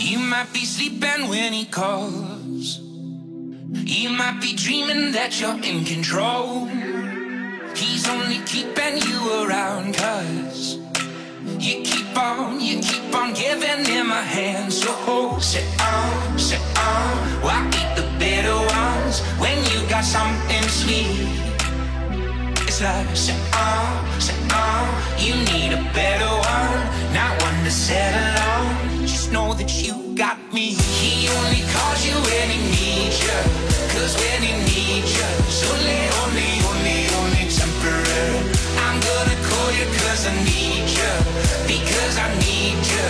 You might be sleeping when he calls. You might be dreaming that you're in control. He's only keeping you around cause you keep on, you keep on giving him a hand. So hold, sit on, sit on. Why eat the bitter ones when you got something sweet? It's like sit on, sit on. You need a better one, not one to settle on. Know that you got me. He only calls you when he needs you. Cause when he needs you, it's only, only, only, only temporary. I'm gonna call you cause I need you. Because I need you.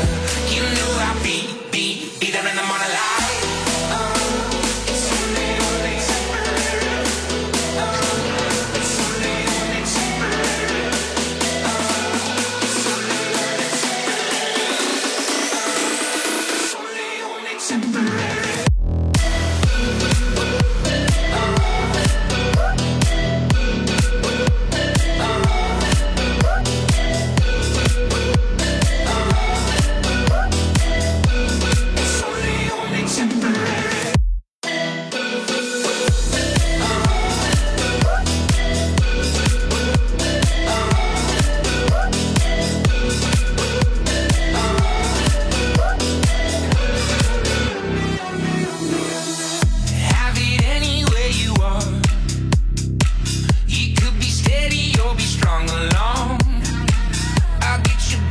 You know I'll be, be, be there in the morning light.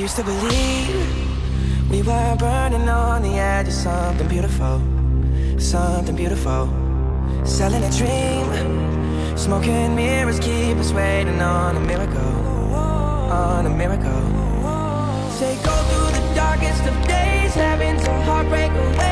used to believe we were burning on the edge of something beautiful, something beautiful. Selling a dream, smoking mirrors keep us waiting on a miracle, on a miracle. Say go through the darkest of days, having to heartbreak away.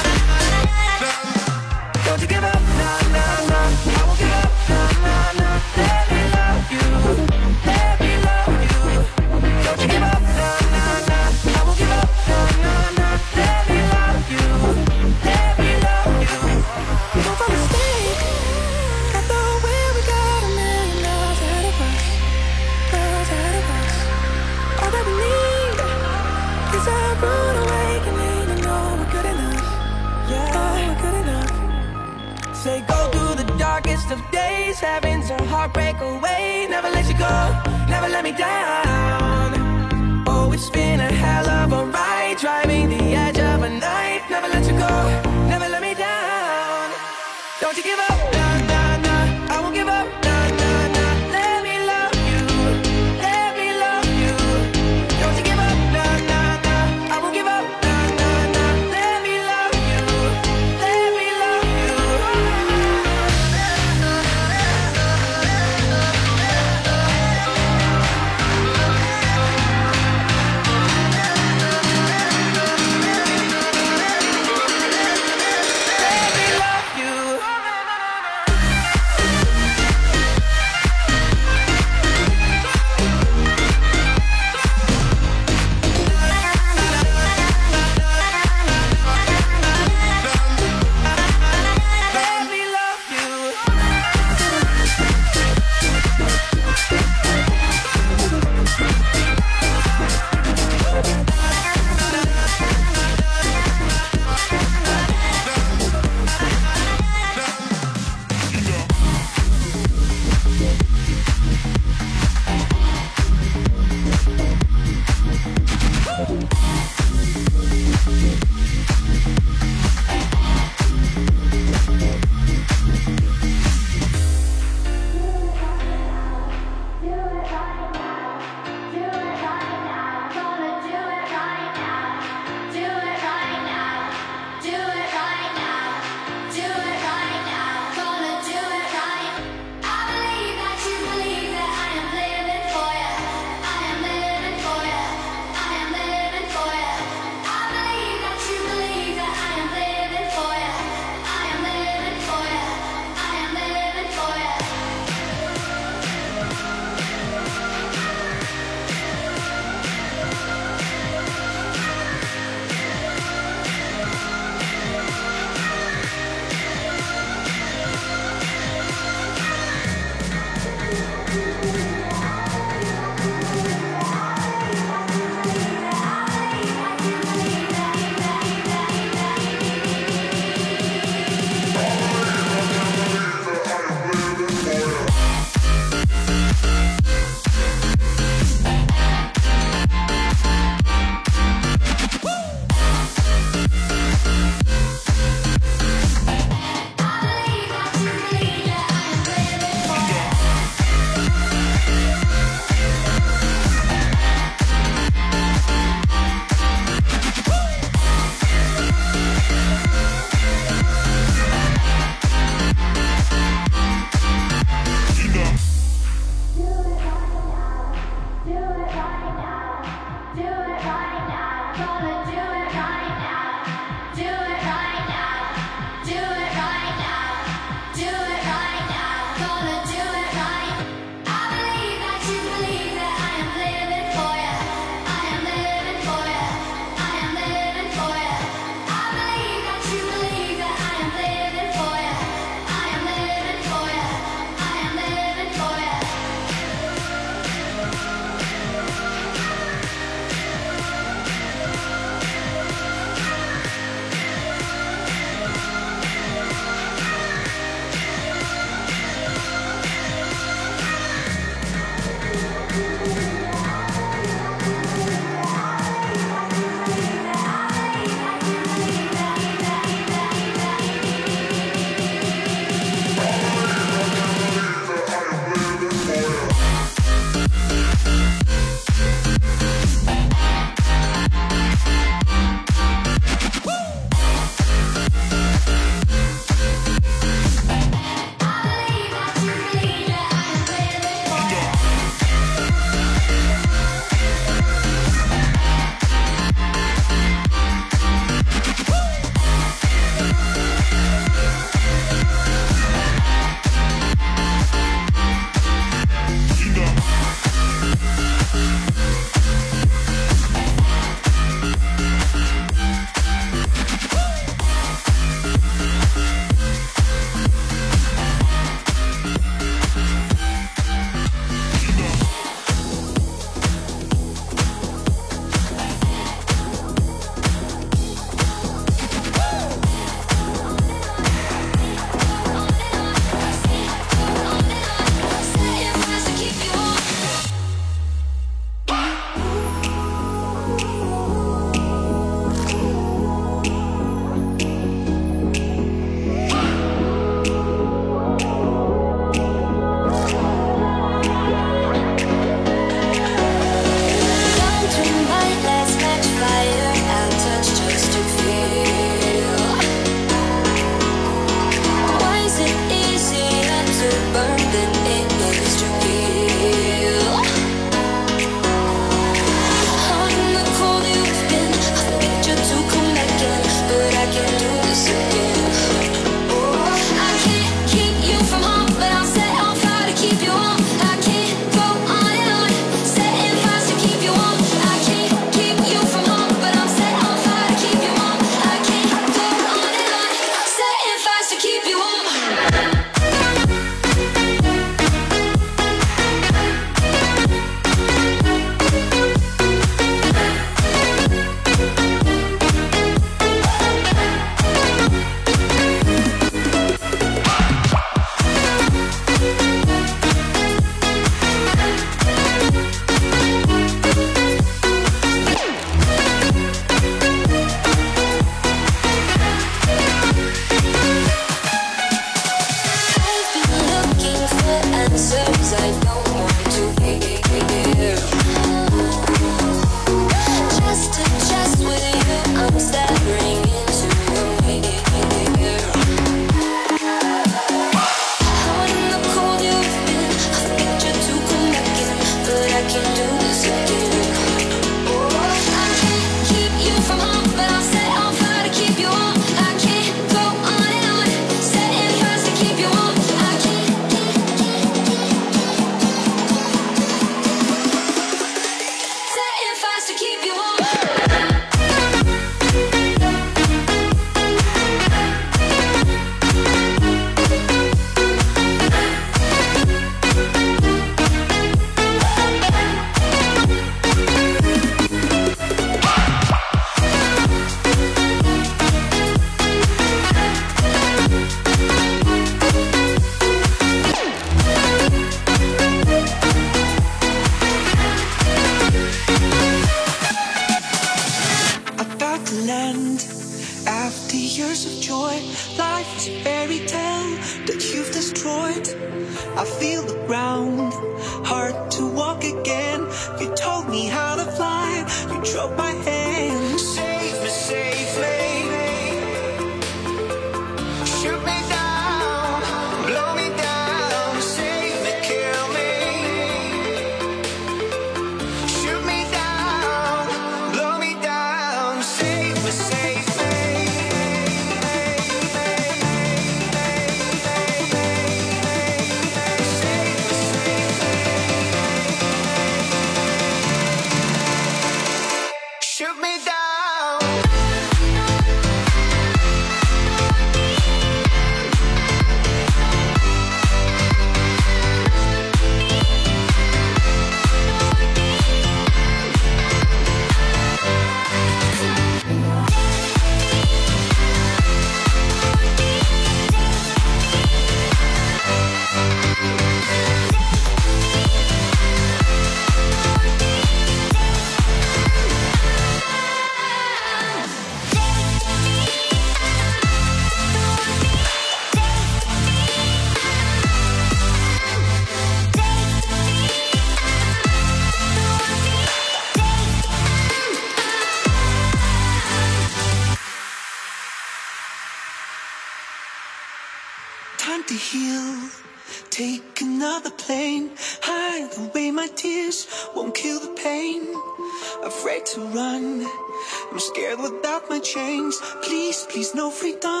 Please, please, no freedom.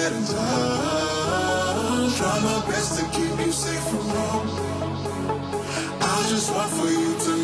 said and done. Try my best to keep you safe from wrong. I just want for you to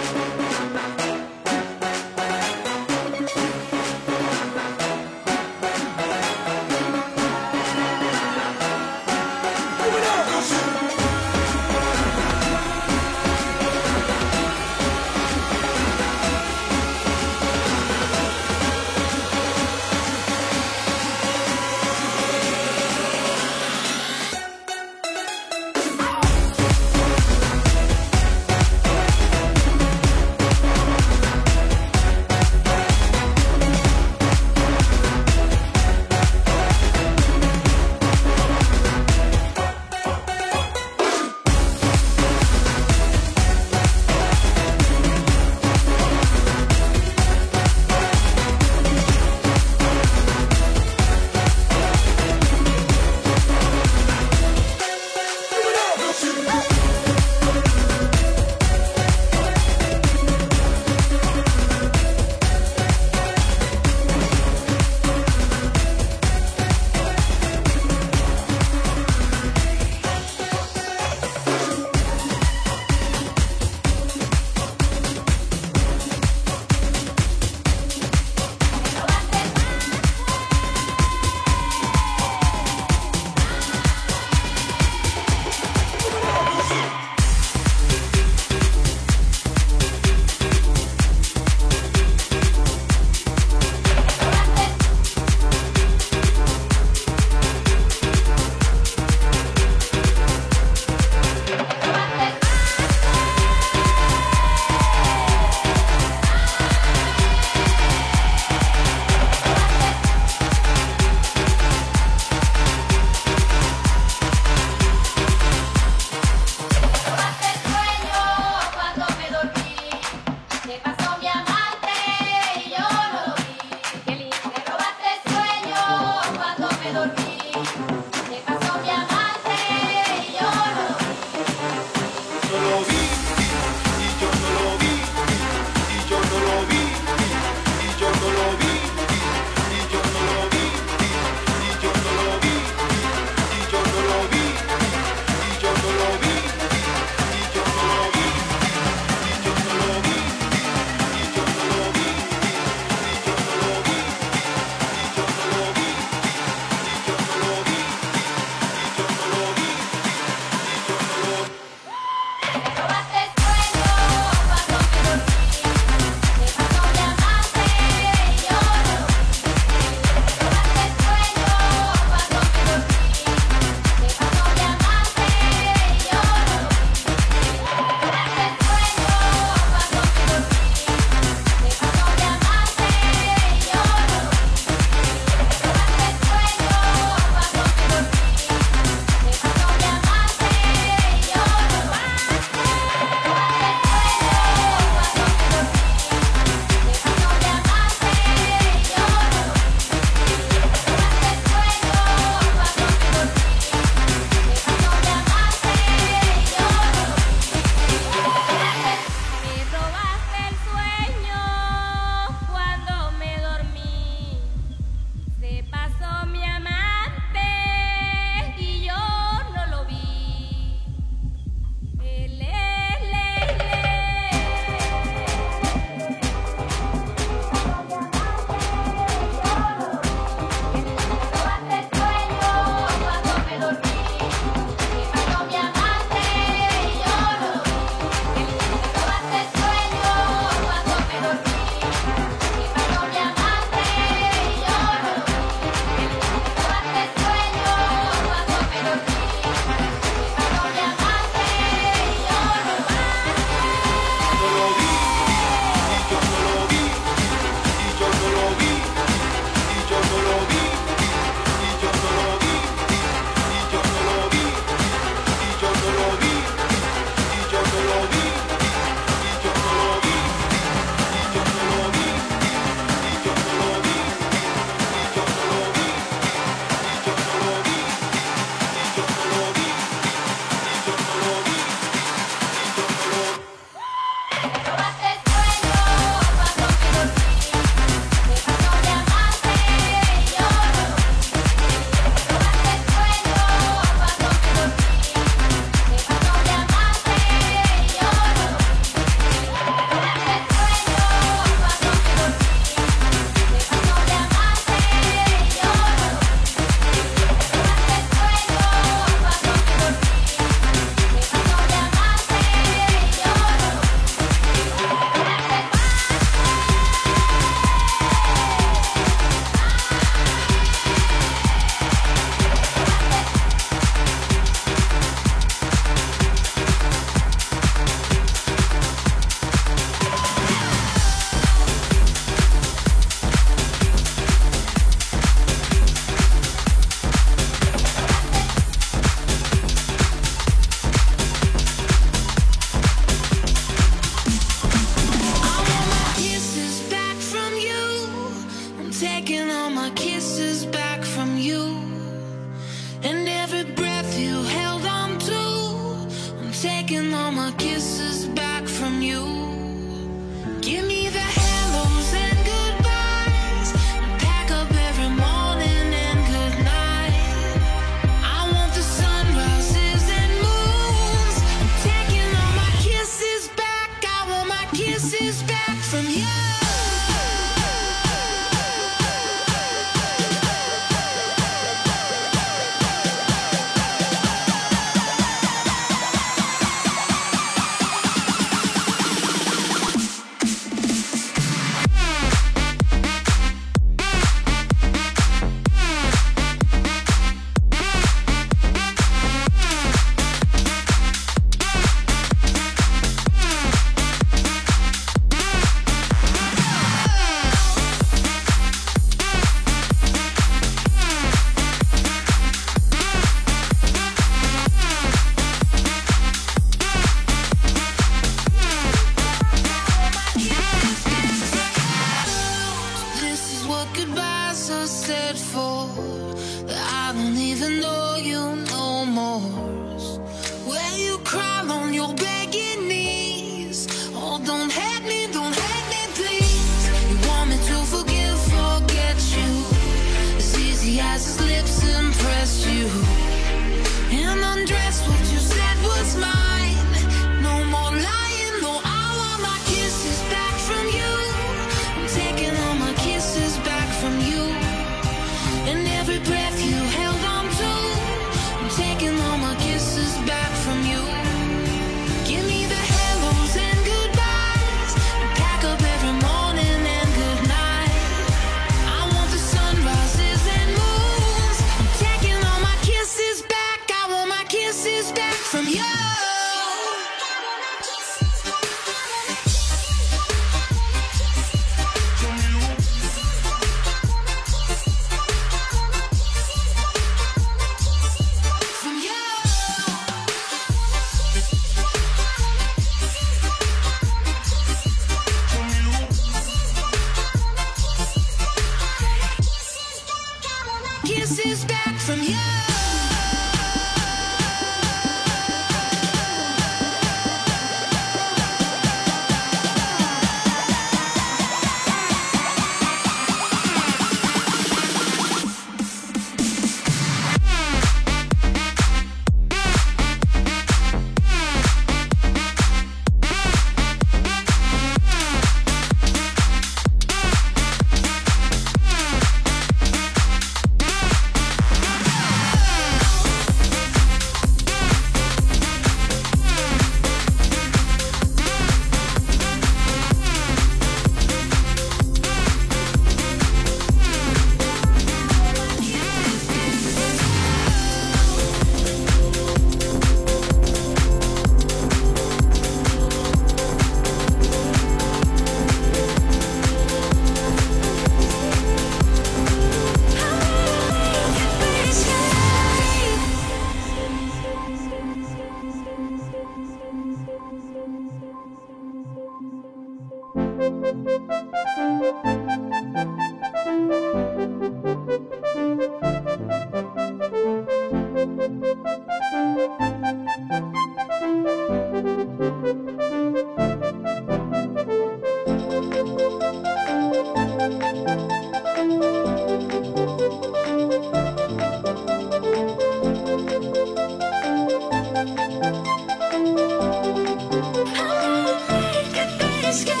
Escape.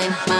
mine, mine.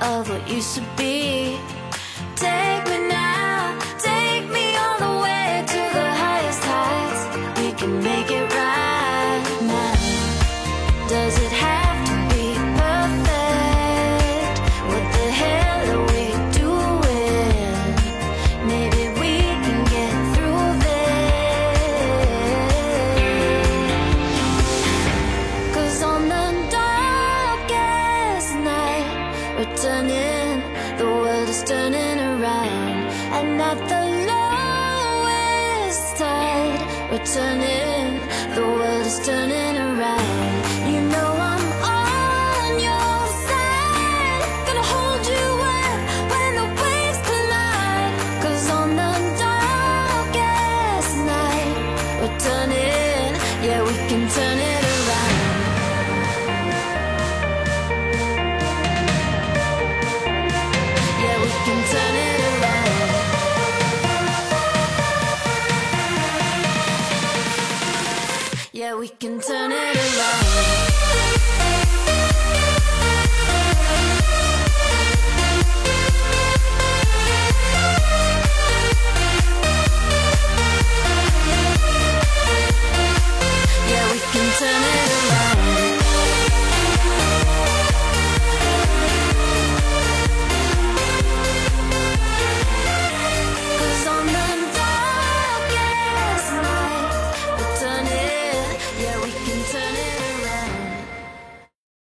of what used to be. Take we can turn it